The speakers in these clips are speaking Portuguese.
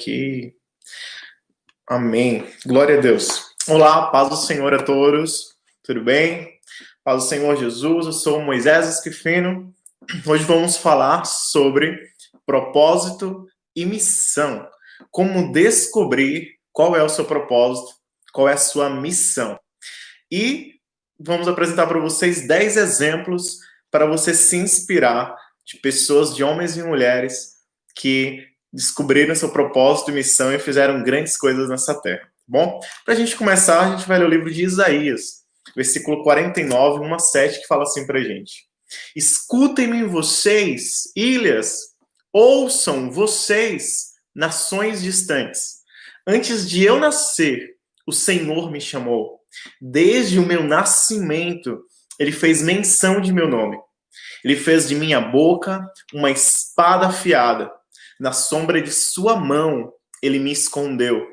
aqui. Amém. Glória a Deus. Olá, paz do Senhor a todos. Tudo bem? Paz do Senhor Jesus. Eu sou Moisés Esquifino. Hoje vamos falar sobre propósito e missão. Como descobrir qual é o seu propósito, qual é a sua missão. E vamos apresentar para vocês 10 exemplos para você se inspirar de pessoas, de homens e mulheres que descobriram seu propósito e missão e fizeram grandes coisas nessa terra. Tá bom, para a gente começar, a gente vai ler o livro de Isaías, versículo 49, 1 a 7, que fala assim para a gente: Escutem-me vocês, ilhas, ouçam vocês, nações distantes. Antes de eu nascer, o Senhor me chamou. Desde o meu nascimento, ele fez menção de meu nome. Ele fez de minha boca uma espada afiada na sombra de sua mão, ele me escondeu.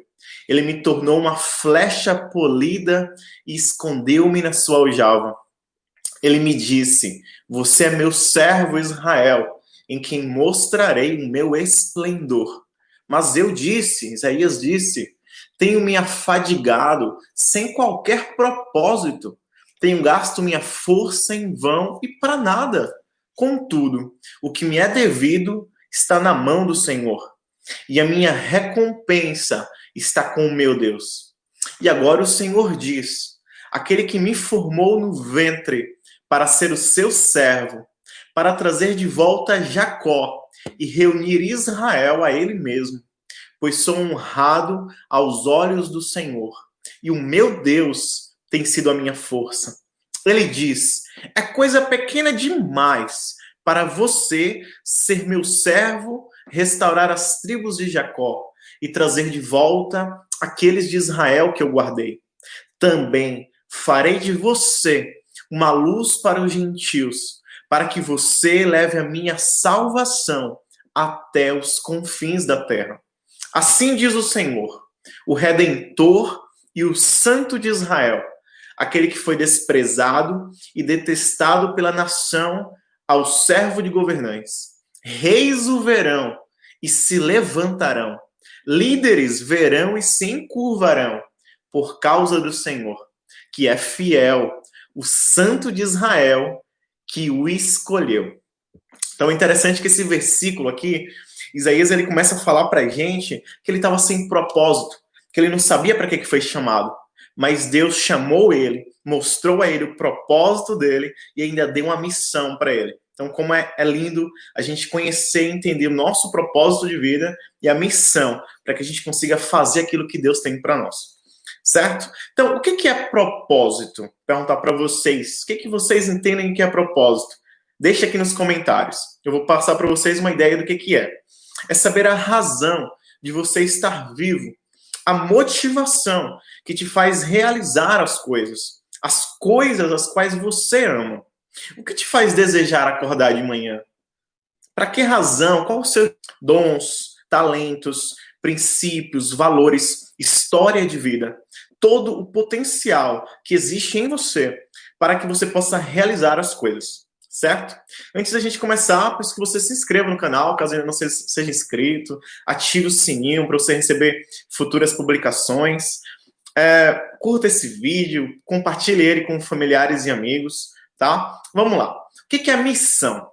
Ele me tornou uma flecha polida e escondeu-me na sua aljava. Ele me disse: Você é meu servo Israel, em quem mostrarei o meu esplendor. Mas eu disse, Isaías disse: Tenho me afadigado sem qualquer propósito. Tenho gasto minha força em vão e para nada. Contudo, o que me é devido está na mão do Senhor, e a minha recompensa está com o meu Deus. E agora o Senhor diz: aquele que me formou no ventre para ser o seu servo, para trazer de volta Jacó e reunir Israel a ele mesmo, pois sou honrado aos olhos do Senhor, e o meu Deus tem sido a minha força. Ele diz: é coisa pequena demais para você ser meu servo, restaurar as tribos de Jacó e trazer de volta aqueles de Israel que eu guardei. Também farei de você uma luz para os gentios, para que você leve a minha salvação até os confins da terra. Assim diz o Senhor, o redentor e o santo de Israel, aquele que foi desprezado e detestado pela nação ao servo de governantes. Reis o verão e se levantarão. Líderes verão e se encurvarão por causa do Senhor, que é fiel, o Santo de Israel que o escolheu. Então é interessante que esse versículo aqui, Isaías ele começa a falar para a gente que ele estava sem propósito, que ele não sabia para que, que foi chamado, mas Deus chamou ele mostrou a ele o propósito dele e ainda deu uma missão para ele. Então, como é, é, lindo a gente conhecer e entender o nosso propósito de vida e a missão, para que a gente consiga fazer aquilo que Deus tem para nós. Certo? Então, o que, que é propósito? Perguntar para vocês. O que, que vocês entendem que é propósito? Deixa aqui nos comentários. Eu vou passar para vocês uma ideia do que, que é. É saber a razão de você estar vivo, a motivação que te faz realizar as coisas as coisas as quais você ama. O que te faz desejar acordar de manhã? Para que razão? Qual os seus dons, talentos, princípios, valores, história de vida? Todo o potencial que existe em você para que você possa realizar as coisas, certo? Antes da gente começar, peço que você se inscreva no canal, caso ainda não seja inscrito, ative o sininho para você receber futuras publicações. É, curta esse vídeo, compartilhe ele com familiares e amigos, tá? Vamos lá. O que é a missão?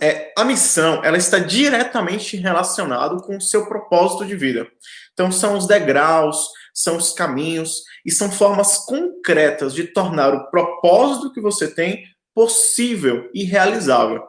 É, a missão ela está diretamente relacionada com o seu propósito de vida. Então, são os degraus, são os caminhos e são formas concretas de tornar o propósito que você tem possível e realizável.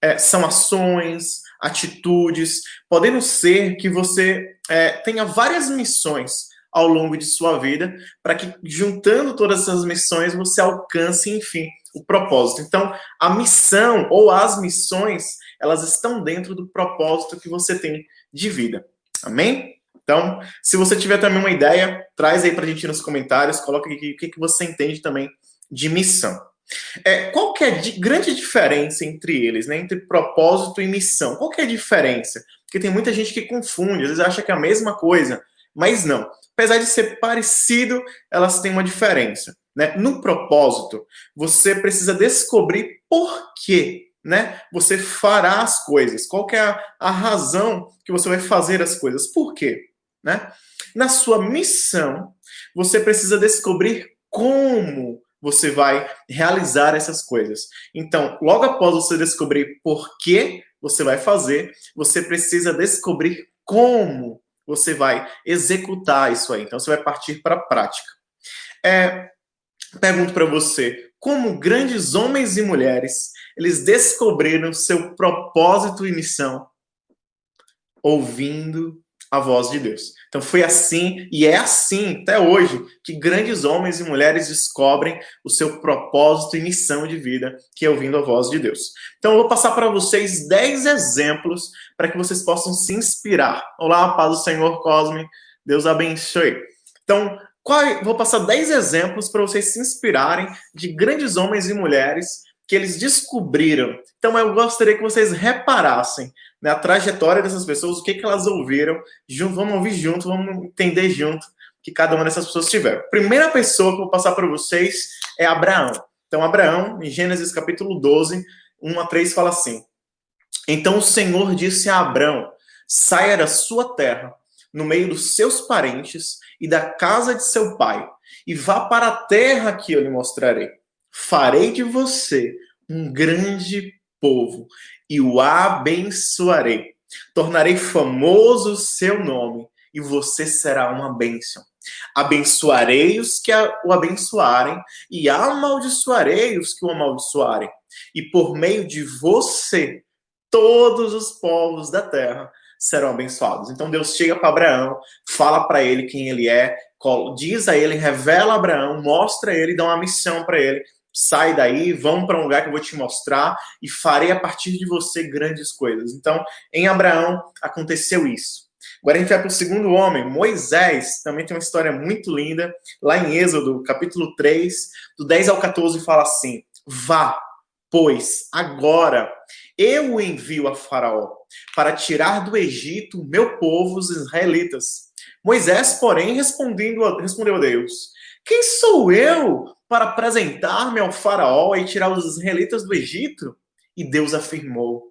É, são ações, atitudes, podendo ser que você é, tenha várias missões ao longo de sua vida, para que juntando todas essas missões você alcance, enfim, o propósito. Então, a missão ou as missões, elas estão dentro do propósito que você tem de vida. Amém? Então, se você tiver também uma ideia, traz aí para a gente nos comentários, coloca aqui o que, que você entende também de missão. É, qual que é a grande diferença entre eles, né? Entre propósito e missão? Qual que é a diferença? Porque tem muita gente que confunde, às vezes acha que é a mesma coisa, mas não apesar de ser parecido, elas têm uma diferença. Né? No propósito, você precisa descobrir por que né, você fará as coisas? Qual é a, a razão que você vai fazer as coisas? Por quê? Né? Na sua missão, você precisa descobrir como você vai realizar essas coisas. Então, logo após você descobrir por que você vai fazer, você precisa descobrir como você vai executar isso aí. Então, você vai partir para a prática. É, pergunto para você, como grandes homens e mulheres, eles descobriram seu propósito e missão ouvindo a voz de Deus. Então foi assim e é assim até hoje que grandes homens e mulheres descobrem o seu propósito e missão de vida, que é ouvindo a voz de Deus. Então eu vou passar para vocês 10 exemplos para que vocês possam se inspirar. Olá, paz do Senhor Cosme, Deus abençoe. Então, qual, vou passar 10 exemplos para vocês se inspirarem de grandes homens e mulheres que eles descobriram. Então eu gostaria que vocês reparassem né, a trajetória dessas pessoas, o que, que elas ouviram, junto, vamos ouvir junto, vamos entender junto que cada uma dessas pessoas tiveram. Primeira pessoa que eu vou passar para vocês é Abraão. Então, Abraão, em Gênesis capítulo 12, 1 a 3, fala assim: Então o Senhor disse a Abraão: saia da sua terra, no meio dos seus parentes e da casa de seu pai, e vá para a terra que eu lhe mostrarei. Farei de você um grande povo e o abençoarei. Tornarei famoso o seu nome e você será uma bênção. Abençoarei os que o abençoarem e amaldiçoarei os que o amaldiçoarem. E por meio de você, todos os povos da terra serão abençoados. Então Deus chega para Abraão, fala para ele quem ele é, diz a ele, revela a Abraão, mostra a ele, dá uma missão para ele sai daí, vamos para um lugar que eu vou te mostrar e farei a partir de você grandes coisas. Então, em Abraão aconteceu isso. Agora a gente vai para o segundo homem, Moisés, também tem uma história muito linda, lá em Êxodo, capítulo 3, do 10 ao 14, fala assim: Vá, pois, agora eu o envio a Faraó para tirar do Egito meu povo, os israelitas. Moisés, porém, respondendo, respondeu a Deus: Quem sou eu para apresentar-me ao faraó e tirar os israelitas do Egito? E Deus afirmou: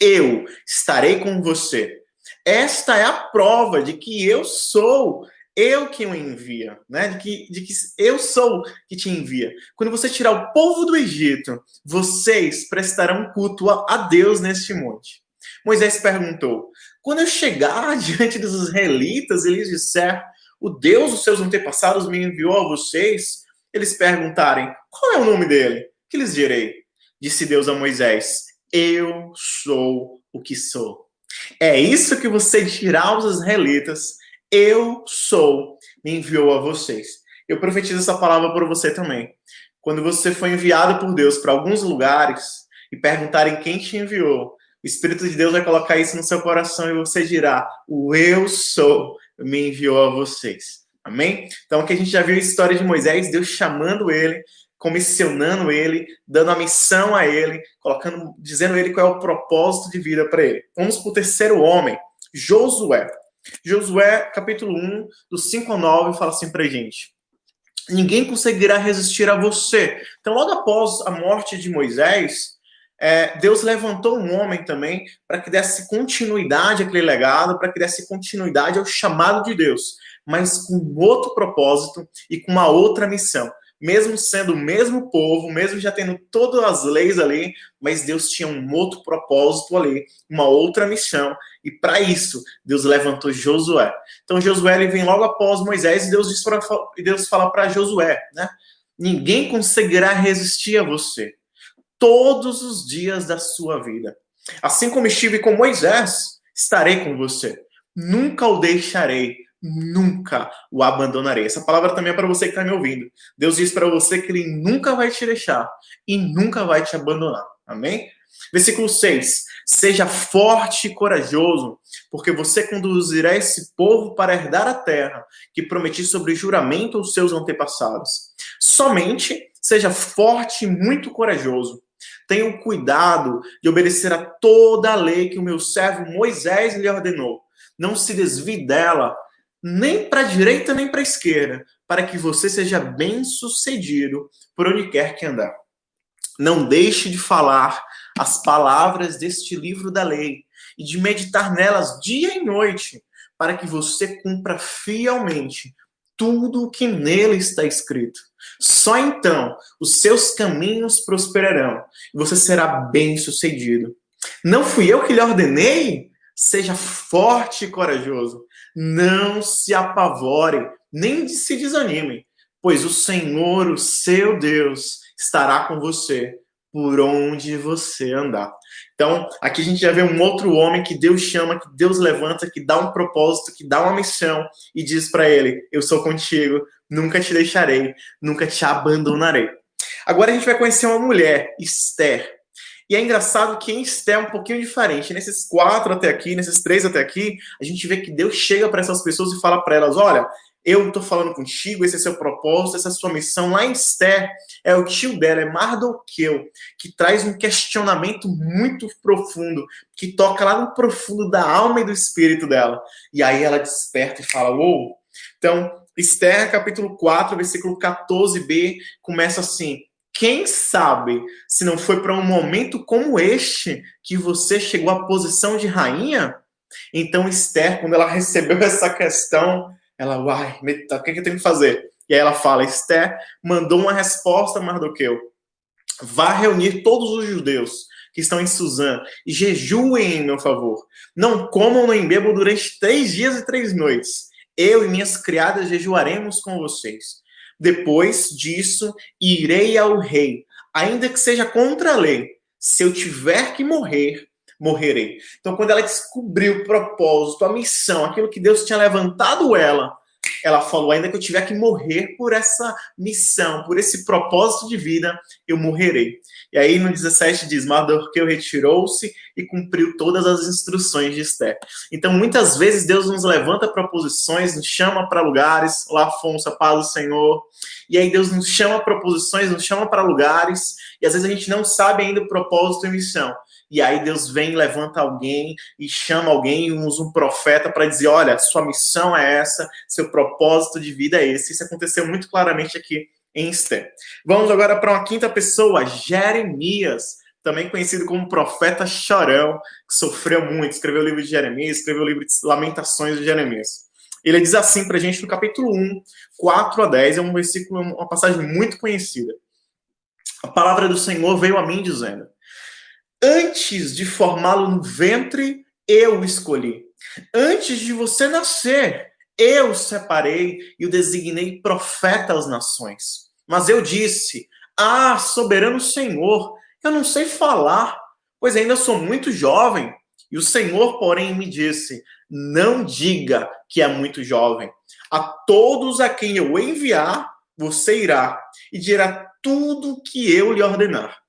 Eu estarei com você. Esta é a prova de que eu sou eu que o envia, né? De que, de que eu sou que te envia. Quando você tirar o povo do Egito, vocês prestarão culto a Deus neste monte. Moisés perguntou: quando eu chegar diante dos israelitas e lhes disser, o Deus dos seus antepassados me enviou a vocês, eles perguntarem: qual é o nome dele? Que lhes direi? Disse Deus a Moisés: Eu sou o que sou. É isso que você dirá aos israelitas: Eu sou, me enviou a vocês. Eu profetizo essa palavra para você também. Quando você foi enviado por Deus para alguns lugares e perguntarem quem te enviou, o Espírito de Deus vai colocar isso no seu coração e você dirá: O eu sou me enviou a vocês. Amém? Então aqui a gente já viu a história de Moisés, Deus chamando ele, comissionando ele, dando a missão a ele, colocando, dizendo a ele qual é o propósito de vida para ele. Vamos para o terceiro homem, Josué. Josué, capítulo 1, do 5 ao 9, fala assim para gente. Ninguém conseguirá resistir a você. Então, logo após a morte de Moisés, é, Deus levantou um homem também para que desse continuidade àquele legado, para que desse continuidade ao chamado de Deus mas com outro propósito e com uma outra missão. Mesmo sendo o mesmo povo, mesmo já tendo todas as leis ali, mas Deus tinha um outro propósito ali, uma outra missão, e para isso Deus levantou Josué. Então Josué ele vem logo após Moisés e Deus, diz pra, Deus fala para Josué, né? Ninguém conseguirá resistir a você todos os dias da sua vida. Assim como estive com Moisés, estarei com você. Nunca o deixarei nunca o abandonarei. Essa palavra também é para você que está me ouvindo. Deus diz para você que ele nunca vai te deixar e nunca vai te abandonar. Amém? Versículo 6. Seja forte e corajoso, porque você conduzirá esse povo para herdar a terra que prometi sobre juramento aos seus antepassados. Somente seja forte e muito corajoso. Tenha o cuidado de obedecer a toda a lei que o meu servo Moisés lhe ordenou. Não se desvie dela, nem para a direita nem para a esquerda, para que você seja bem sucedido por onde quer que andar. Não deixe de falar as palavras deste livro da lei e de meditar nelas dia e noite, para que você cumpra fielmente tudo o que nele está escrito. Só então os seus caminhos prosperarão e você será bem-sucedido. Não fui eu que lhe ordenei? Seja forte e corajoso. Não se apavore, nem se desanime, pois o Senhor, o seu Deus, estará com você por onde você andar. Então, aqui a gente já vê um outro homem que Deus chama, que Deus levanta, que dá um propósito, que dá uma missão e diz para ele: Eu sou contigo, nunca te deixarei, nunca te abandonarei. Agora a gente vai conhecer uma mulher, Esther. E é engraçado que em Esther é um pouquinho diferente. Nesses quatro até aqui, nesses três até aqui, a gente vê que Deus chega para essas pessoas e fala para elas: Olha, eu estou falando contigo, esse é seu propósito, essa é sua missão. Lá em Esther, é o tio dela, é Mardoqueu, que traz um questionamento muito profundo, que toca lá no profundo da alma e do espírito dela. E aí ela desperta e fala: Uou! Então, Esther, capítulo 4, versículo 14b, começa assim: Quem sabe se não foi para um momento como este que você chegou à posição de rainha? Então, Esther, quando ela recebeu essa questão, ela, uai, o que, que eu tenho que fazer? E aí ela fala: Esther mandou uma resposta a Mardoqueu. Vá reunir todos os judeus que estão em Suzã e jejuem em meu favor. Não comam nem bebam durante três dias e três noites. Eu e minhas criadas jejuaremos com vocês. Depois disso, irei ao rei, ainda que seja contra a lei. Se eu tiver que morrer, morrerei. Então, quando ela descobriu o propósito, a missão, aquilo que Deus tinha levantado ela, ela falou: ainda que eu tiver que morrer por essa missão, por esse propósito de vida, eu morrerei. E aí no 17 diz: Mardoqueu retirou-se e cumpriu todas as instruções de Esther. Então, muitas vezes, Deus nos levanta para posições, nos chama para lugares, lá Afonso, paz do Senhor. E aí Deus nos chama para posições, nos chama para lugares, e às vezes a gente não sabe ainda o propósito e missão e aí Deus vem, levanta alguém e chama alguém, usa um profeta para dizer: olha, sua missão é essa, seu propósito de vida é esse. Isso aconteceu muito claramente aqui em Esther. Vamos agora para uma quinta pessoa, Jeremias, também conhecido como profeta chorão, que sofreu muito, escreveu o livro de Jeremias, escreveu o livro de Lamentações de Jeremias. Ele diz assim para a gente no capítulo 1, 4 a 10, é um versículo, uma passagem muito conhecida. A palavra do Senhor veio a mim dizendo: Antes de formá-lo no ventre, eu o escolhi. Antes de você nascer, eu o separei e o designei profeta às nações. Mas eu disse: Ah, soberano Senhor, eu não sei falar, pois ainda sou muito jovem. E o Senhor, porém, me disse: Não diga que é muito jovem. A todos a quem eu enviar, você irá e dirá tudo o que eu lhe ordenar.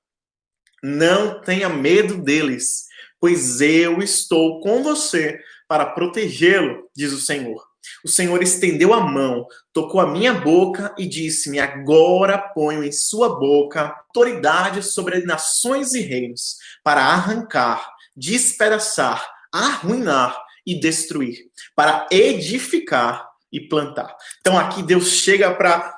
Não tenha medo deles, pois eu estou com você para protegê-lo, diz o Senhor. O Senhor estendeu a mão, tocou a minha boca e disse-me: Agora ponho em sua boca autoridade sobre nações e reinos, para arrancar, despedaçar, arruinar e destruir, para edificar e plantar. Então aqui Deus chega para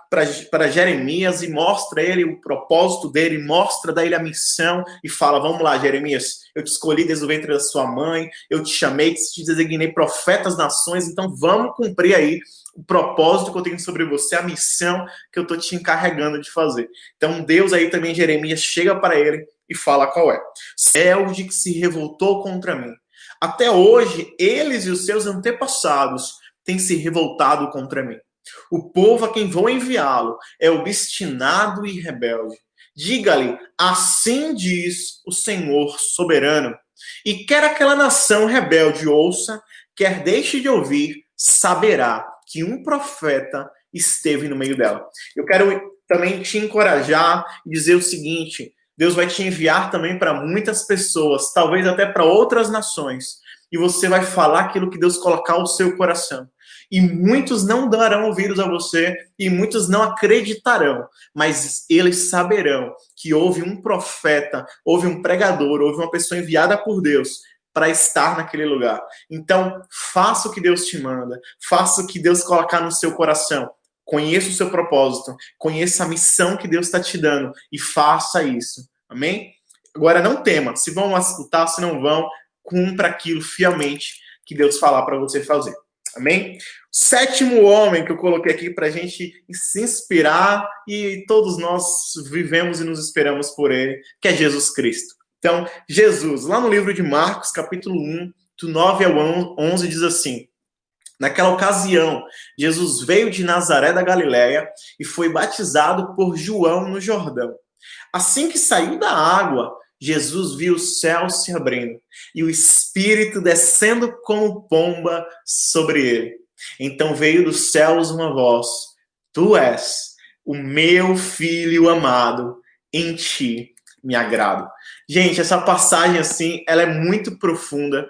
Jeremias e mostra ele o propósito dele, mostra da ele a missão e fala: Vamos lá, Jeremias, eu te escolhi desde o ventre da sua mãe, eu te chamei, te designei profeta das nações, então vamos cumprir aí o propósito que eu tenho sobre você, a missão que eu estou te encarregando de fazer. Então Deus aí também, Jeremias, chega para ele e fala qual é. De que se revoltou contra mim. Até hoje, eles e os seus antepassados tem se revoltado contra mim. O povo a quem vou enviá-lo é obstinado e rebelde. Diga-lhe: assim diz o Senhor soberano. E quer aquela nação rebelde ouça, quer deixe de ouvir, saberá que um profeta esteve no meio dela. Eu quero também te encorajar e dizer o seguinte: Deus vai te enviar também para muitas pessoas, talvez até para outras nações, e você vai falar aquilo que Deus colocar no seu coração e muitos não darão ouvidos a você, e muitos não acreditarão, mas eles saberão que houve um profeta, houve um pregador, houve uma pessoa enviada por Deus para estar naquele lugar. Então, faça o que Deus te manda, faça o que Deus colocar no seu coração. Conheça o seu propósito, conheça a missão que Deus está te dando e faça isso. Amém? Agora, não tema. Se vão escutar, se não vão, cumpra aquilo fielmente que Deus falar para você fazer. Amém? Sétimo homem que eu coloquei aqui para a gente se inspirar e todos nós vivemos e nos esperamos por ele, que é Jesus Cristo. Então, Jesus, lá no livro de Marcos, capítulo 1, do 9 ao 11, diz assim: Naquela ocasião, Jesus veio de Nazaré da Galiléia e foi batizado por João no Jordão. Assim que saiu da água, Jesus viu o céu se abrindo e o Espírito descendo como pomba sobre ele. Então veio dos céus uma voz: Tu és o meu filho amado, em ti me agrado. Gente, essa passagem assim, ela é muito profunda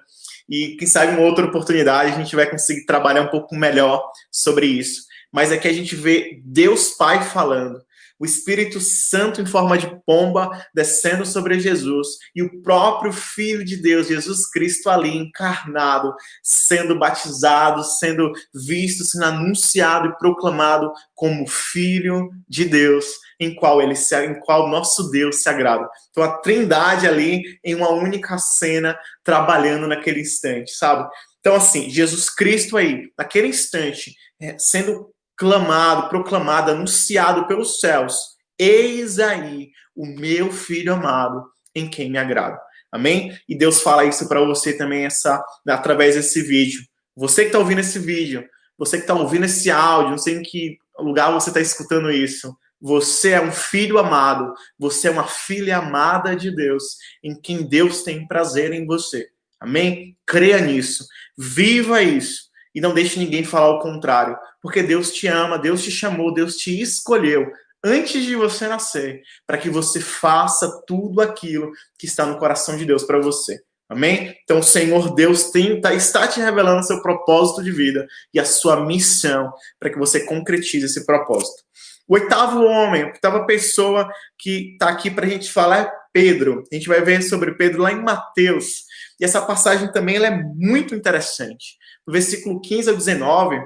e quem sabe uma outra oportunidade a gente vai conseguir trabalhar um pouco melhor sobre isso. Mas é que a gente vê Deus Pai falando, o Espírito Santo em forma de pomba descendo sobre Jesus e o próprio Filho de Deus, Jesus Cristo, ali encarnado, sendo batizado, sendo visto, sendo anunciado e proclamado como Filho de Deus em qual ele se, em qual nosso Deus se agrada. Então a Trindade ali em uma única cena trabalhando naquele instante, sabe? Então assim, Jesus Cristo aí, naquele instante, é, sendo clamado, proclamado, anunciado pelos céus: Eis aí o meu filho amado, em quem me agrado. Amém? E Deus fala isso para você também essa através desse vídeo. Você que está ouvindo esse vídeo, você que está ouvindo esse áudio, não sei em que lugar você está escutando isso. Você é um filho amado, você é uma filha amada de Deus, em quem Deus tem prazer em você. Amém? Creia nisso, viva isso e não deixe ninguém falar o contrário, porque Deus te ama, Deus te chamou, Deus te escolheu antes de você nascer, para que você faça tudo aquilo que está no coração de Deus para você. Amém? Então, o Senhor Deus tem, tá, está te revelando seu propósito de vida e a sua missão para que você concretize esse propósito. O oitavo homem, a oitava pessoa que está aqui para a gente falar é Pedro. A gente vai ver sobre Pedro lá em Mateus. E essa passagem também ela é muito interessante. No versículo 15 ao 19,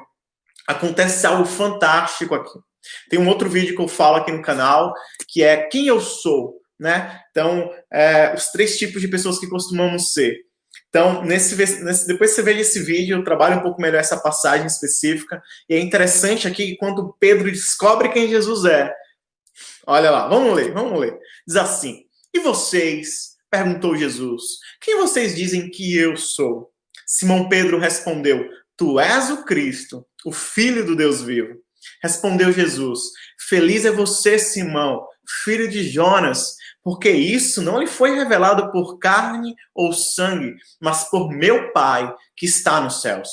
acontece algo fantástico aqui. Tem um outro vídeo que eu falo aqui no canal, que é quem eu sou, né? Então, é, os três tipos de pessoas que costumamos ser. Então, nesse, nesse, depois você vê esse vídeo, eu trabalho um pouco melhor essa passagem específica. E é interessante aqui que quando Pedro descobre quem Jesus é, olha lá, vamos ler, vamos ler. Diz assim: E vocês? Perguntou Jesus: Quem vocês dizem que eu sou? Simão Pedro respondeu: Tu és o Cristo, o Filho do Deus vivo. Respondeu Jesus: Feliz é você, Simão, filho de Jonas porque isso não lhe foi revelado por carne ou sangue, mas por meu Pai que está nos céus.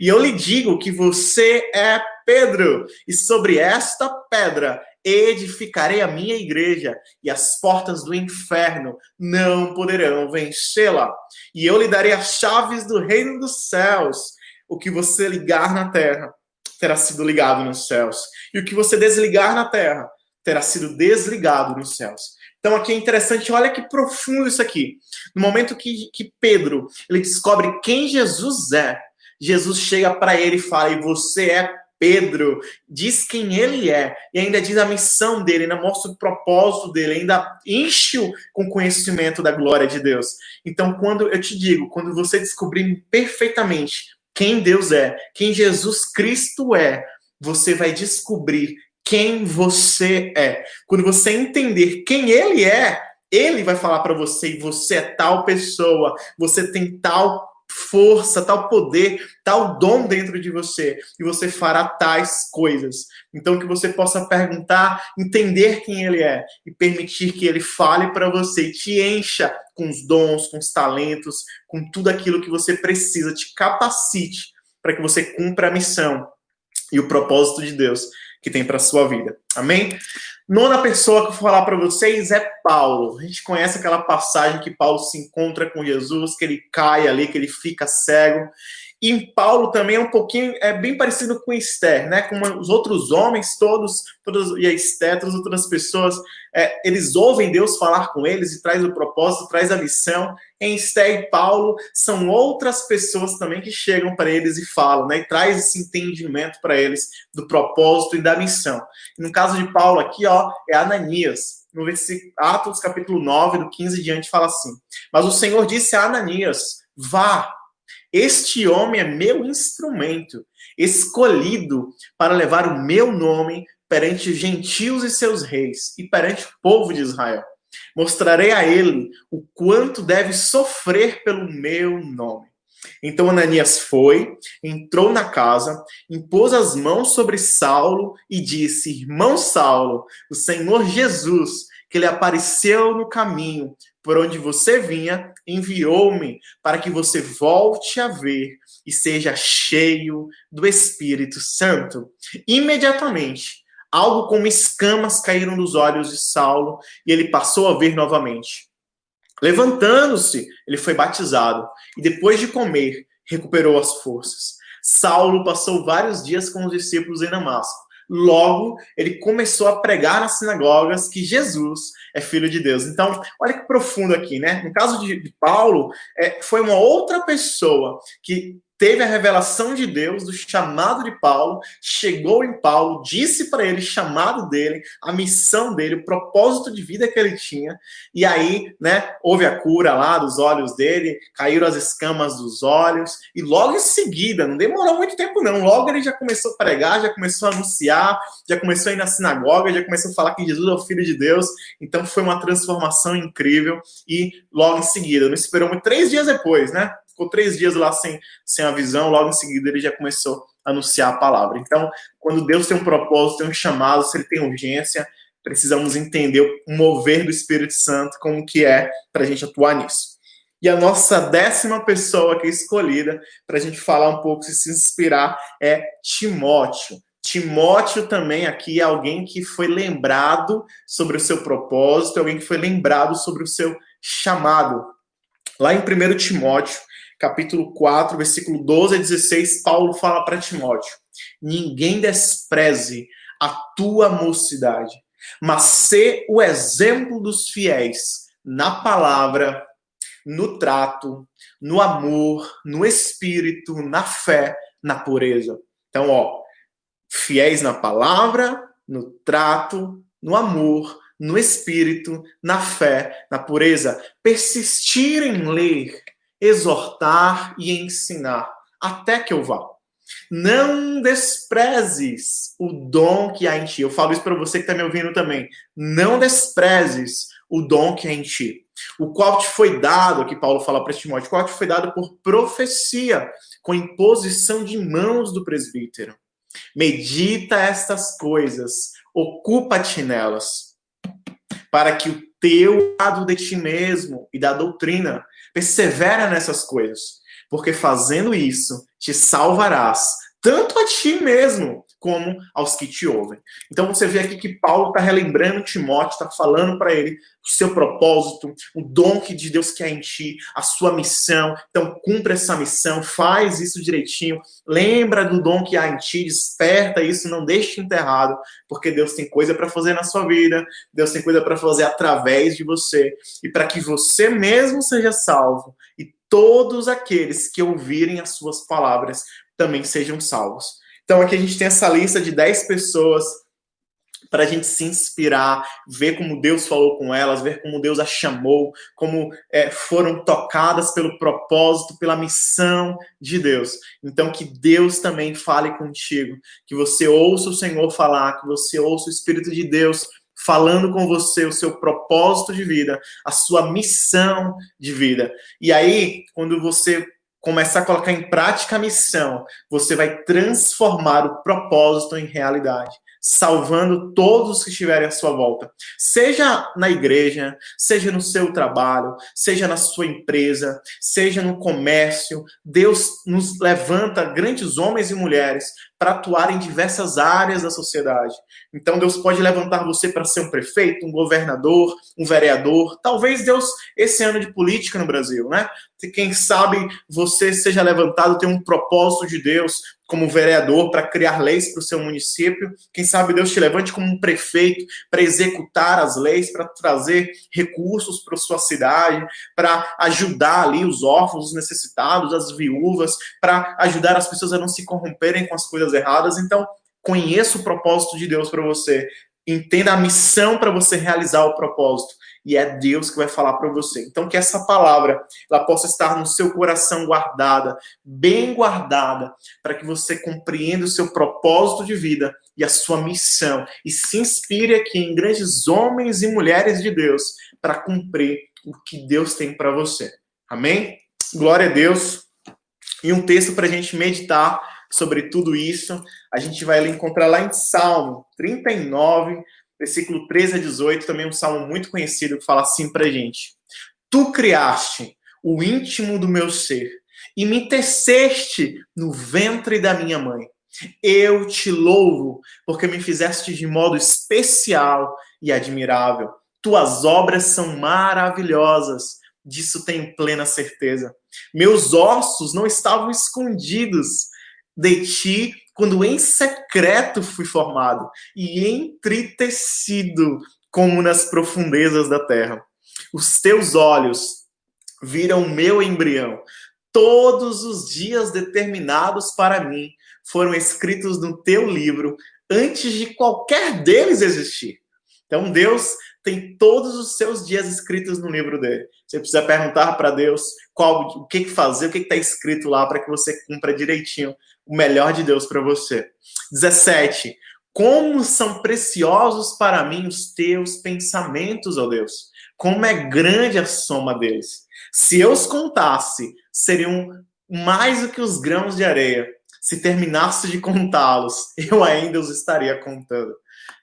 E eu lhe digo que você é Pedro, e sobre esta pedra edificarei a minha igreja, e as portas do inferno não poderão vencê-la. E eu lhe darei as chaves do reino dos céus. O que você ligar na terra terá sido ligado nos céus, e o que você desligar na terra terá sido desligado nos céus. Então aqui é interessante, olha que profundo isso aqui. No momento que, que Pedro ele descobre quem Jesus é, Jesus chega para ele e fala: "E você é Pedro, diz quem ele é, e ainda diz a missão dele, ainda mostra o propósito dele, ainda enche-o com conhecimento da glória de Deus. Então, quando eu te digo, quando você descobrir perfeitamente quem Deus é, quem Jesus Cristo é, você vai descobrir quem você é. Quando você entender quem ele é, ele vai falar para você: você é tal pessoa, você tem tal força, tal poder, tal dom dentro de você, e você fará tais coisas. Então, que você possa perguntar, entender quem ele é e permitir que ele fale para você, te encha com os dons, com os talentos, com tudo aquilo que você precisa, te capacite para que você cumpra a missão e o propósito de Deus que tem para sua vida. Amém? Nona pessoa que eu vou falar para vocês é Paulo. A gente conhece aquela passagem que Paulo se encontra com Jesus, que ele cai ali, que ele fica cego. E em Paulo também é um pouquinho, é bem parecido com Esther, né? Com os outros homens todos, todos e a Esther, todas as outras pessoas, é, eles ouvem Deus falar com eles e traz o propósito, traz a missão. Em Esther e Paulo são outras pessoas também que chegam para eles e falam, né? E traz esse entendimento para eles do propósito e da missão. No caso de Paulo aqui, ó, é Ananias. no versículo Atos capítulo 9, do 15 diante, fala assim: Mas o Senhor disse a Ananias: Vá, este homem é meu instrumento, escolhido para levar o meu nome perante os gentios e seus reis e perante o povo de Israel. Mostrarei a ele o quanto deve sofrer pelo meu nome. Então Ananias foi, entrou na casa, impôs as mãos sobre Saulo e disse: Irmão Saulo, o Senhor Jesus, que lhe apareceu no caminho por onde você vinha, enviou-me para que você volte a ver e seja cheio do Espírito Santo. Imediatamente, algo como escamas caíram dos olhos de Saulo e ele passou a ver novamente. Levantando-se, ele foi batizado e depois de comer, recuperou as forças. Saulo passou vários dias com os discípulos em Damasco. Logo, ele começou a pregar nas sinagogas que Jesus é filho de Deus. Então, olha que profundo aqui, né? No caso de, Paulo, é, foi uma outra pessoa que teve a revelação de Deus, do chamado de Paulo, chegou em Paulo, disse para ele o chamado dele, a missão dele, o propósito de vida que ele tinha, e aí, né, houve a cura lá dos olhos dele, caíram as escamas dos olhos, e logo em seguida, não demorou muito tempo não, logo ele já começou a pregar, já começou a anunciar, já começou a ir na sinagoga, já começou a falar que Jesus é o Filho de Deus, então foi uma transformação incrível, e logo em seguida, não esperou muito, três dias depois, né, ficou três dias lá sem, sem a visão, logo em seguida ele já começou a anunciar a palavra. Então, quando Deus tem um propósito, tem um chamado, se ele tem urgência, precisamos entender o mover do Espírito Santo, como que é para a gente atuar nisso. E a nossa décima pessoa que é escolhida para a gente falar um pouco, se inspirar, é Timóteo. Timóteo também aqui é alguém que foi lembrado sobre o seu propósito, alguém que foi lembrado sobre o seu chamado. Lá em 1 Timóteo, capítulo 4, versículo 12 a 16, Paulo fala para Timóteo: Ninguém despreze a tua mocidade, mas sê o exemplo dos fiéis na palavra, no trato, no amor, no espírito, na fé, na pureza. Então, ó, fiéis na palavra, no trato, no amor, no espírito, na fé, na pureza, persistir em ler, exortar e ensinar, até que eu vá. Não desprezes o dom que há em ti. Eu falo isso para você que está me ouvindo também. Não desprezes o dom que há em ti. O qual te foi dado, aqui Paulo fala para Timóteo, o qual te foi dado por profecia, com imposição de mãos do presbítero. Medita estas coisas, ocupa-te nelas, para que o teu lado de ti mesmo e da doutrina. Persevera nessas coisas, porque fazendo isso te salvarás, tanto a ti mesmo como aos que te ouvem. Então você vê aqui que Paulo está relembrando Timóteo, está falando para ele o seu propósito, o dom que de Deus quer em ti, a sua missão. Então cumpra essa missão, faz isso direitinho, lembra do dom que há em ti, desperta isso, não deixe enterrado, porque Deus tem coisa para fazer na sua vida, Deus tem coisa para fazer através de você e para que você mesmo seja salvo e todos aqueles que ouvirem as suas palavras também sejam salvos. Então aqui a gente tem essa lista de 10 pessoas para a gente se inspirar, ver como Deus falou com elas, ver como Deus as chamou, como é, foram tocadas pelo propósito, pela missão de Deus. Então, que Deus também fale contigo, que você ouça o Senhor falar, que você ouça o Espírito de Deus falando com você o seu propósito de vida, a sua missão de vida. E aí, quando você começar a colocar em prática a missão, você vai transformar o propósito em realidade, salvando todos que estiverem à sua volta. Seja na igreja, seja no seu trabalho, seja na sua empresa, seja no comércio, Deus nos levanta grandes homens e mulheres para atuar em diversas áreas da sociedade. Então Deus pode levantar você para ser um prefeito, um governador, um vereador. Talvez Deus esse ano de política no Brasil, né? Quem sabe você seja levantado tem um propósito de Deus como vereador para criar leis para o seu município. Quem sabe Deus te levante como um prefeito para executar as leis, para trazer recursos para sua cidade, para ajudar ali os órfãos, os necessitados, as viúvas, para ajudar as pessoas a não se corromperem com as coisas erradas. Então, conheça o propósito de Deus para você. entenda a missão para você realizar o propósito. E é Deus que vai falar para você. Então, que essa palavra ela possa estar no seu coração guardada, bem guardada, para que você compreenda o seu propósito de vida e a sua missão. E se inspire aqui em grandes homens e mulheres de Deus para cumprir o que Deus tem para você. Amém? Glória a Deus. E um texto para a gente meditar sobre tudo isso, a gente vai encontrar lá em Salmo 39, versículo 13 a 18, também um salmo muito conhecido que fala assim pra gente: Tu criaste o íntimo do meu ser e me teceste no ventre da minha mãe. Eu te louvo, porque me fizeste de modo especial e admirável. Tuas obras são maravilhosas, disso tenho plena certeza. Meus ossos não estavam escondidos de ti quando em secreto fui formado e entritecido como nas profundezas da terra. Os teus olhos viram meu embrião. Todos os dias determinados para mim foram escritos no teu livro antes de qualquer deles existir. Então Deus tem todos os seus dias escritos no livro dele. Você precisa perguntar para Deus qual, o que fazer, o que está escrito lá para que você cumpra direitinho o melhor de Deus para você. 17. Como são preciosos para mim os teus pensamentos, ó Deus. Como é grande a soma deles. Se eu os contasse, seriam mais do que os grãos de areia. Se terminasse de contá-los, eu ainda os estaria contando.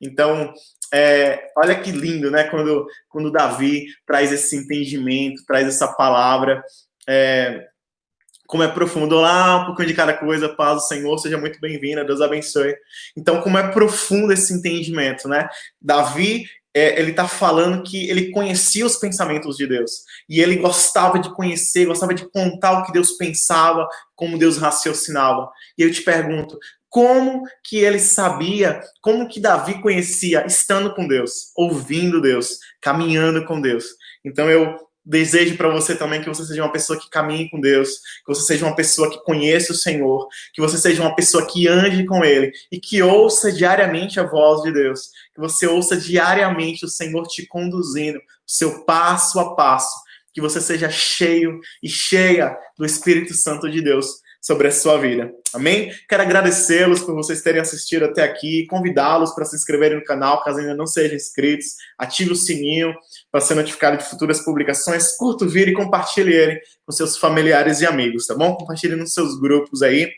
Então, é, olha que lindo, né? Quando, quando Davi traz esse entendimento, traz essa palavra. É, como é profundo. Olá, um pouquinho de cada coisa, paz do Senhor, seja muito bem-vinda, Deus abençoe. Então, como é profundo esse entendimento, né? Davi, é, ele está falando que ele conhecia os pensamentos de Deus e ele gostava de conhecer, gostava de contar o que Deus pensava, como Deus raciocinava. E eu te pergunto, como que ele sabia, como que Davi conhecia estando com Deus, ouvindo Deus, caminhando com Deus. Então eu desejo para você também que você seja uma pessoa que caminhe com Deus, que você seja uma pessoa que conheça o Senhor, que você seja uma pessoa que ande com Ele e que ouça diariamente a voz de Deus, que você ouça diariamente o Senhor te conduzindo, o seu passo a passo, que você seja cheio e cheia do Espírito Santo de Deus sobre a sua vida. Amém? Quero agradecê-los por vocês terem assistido até aqui, convidá-los para se inscreverem no canal, caso ainda não sejam inscritos, ative o sininho para ser notificado de futuras publicações, curta o vídeo e compartilhe ele com seus familiares e amigos, tá bom? Compartilhe nos seus grupos aí.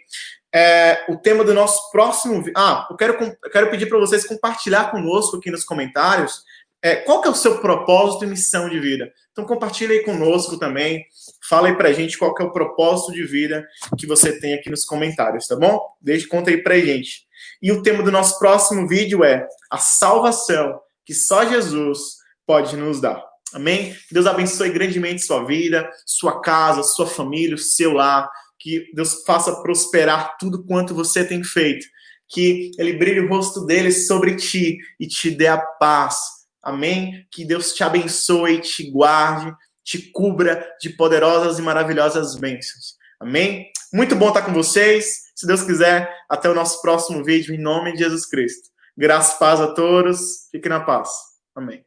É, o tema do nosso próximo. Ah, eu quero, eu quero pedir para vocês compartilhar conosco aqui nos comentários é, qual que é o seu propósito e missão de vida. Então compartilhe aí conosco também. Fala aí pra gente qual que é o propósito de vida que você tem aqui nos comentários, tá bom? Deixe conta aí pra gente. E o tema do nosso próximo vídeo é a salvação que só Jesus pode nos dar. Amém? Que Deus abençoe grandemente sua vida, sua casa, sua família, o seu lar. Que Deus faça prosperar tudo quanto você tem feito. Que Ele brilhe o rosto dele sobre ti e te dê a paz. Amém? Que Deus te abençoe, te guarde te cubra de poderosas e maravilhosas bênçãos. Amém? Muito bom estar com vocês. Se Deus quiser, até o nosso próximo vídeo, em nome de Jesus Cristo. Graças paz a todos. Fique na paz. Amém.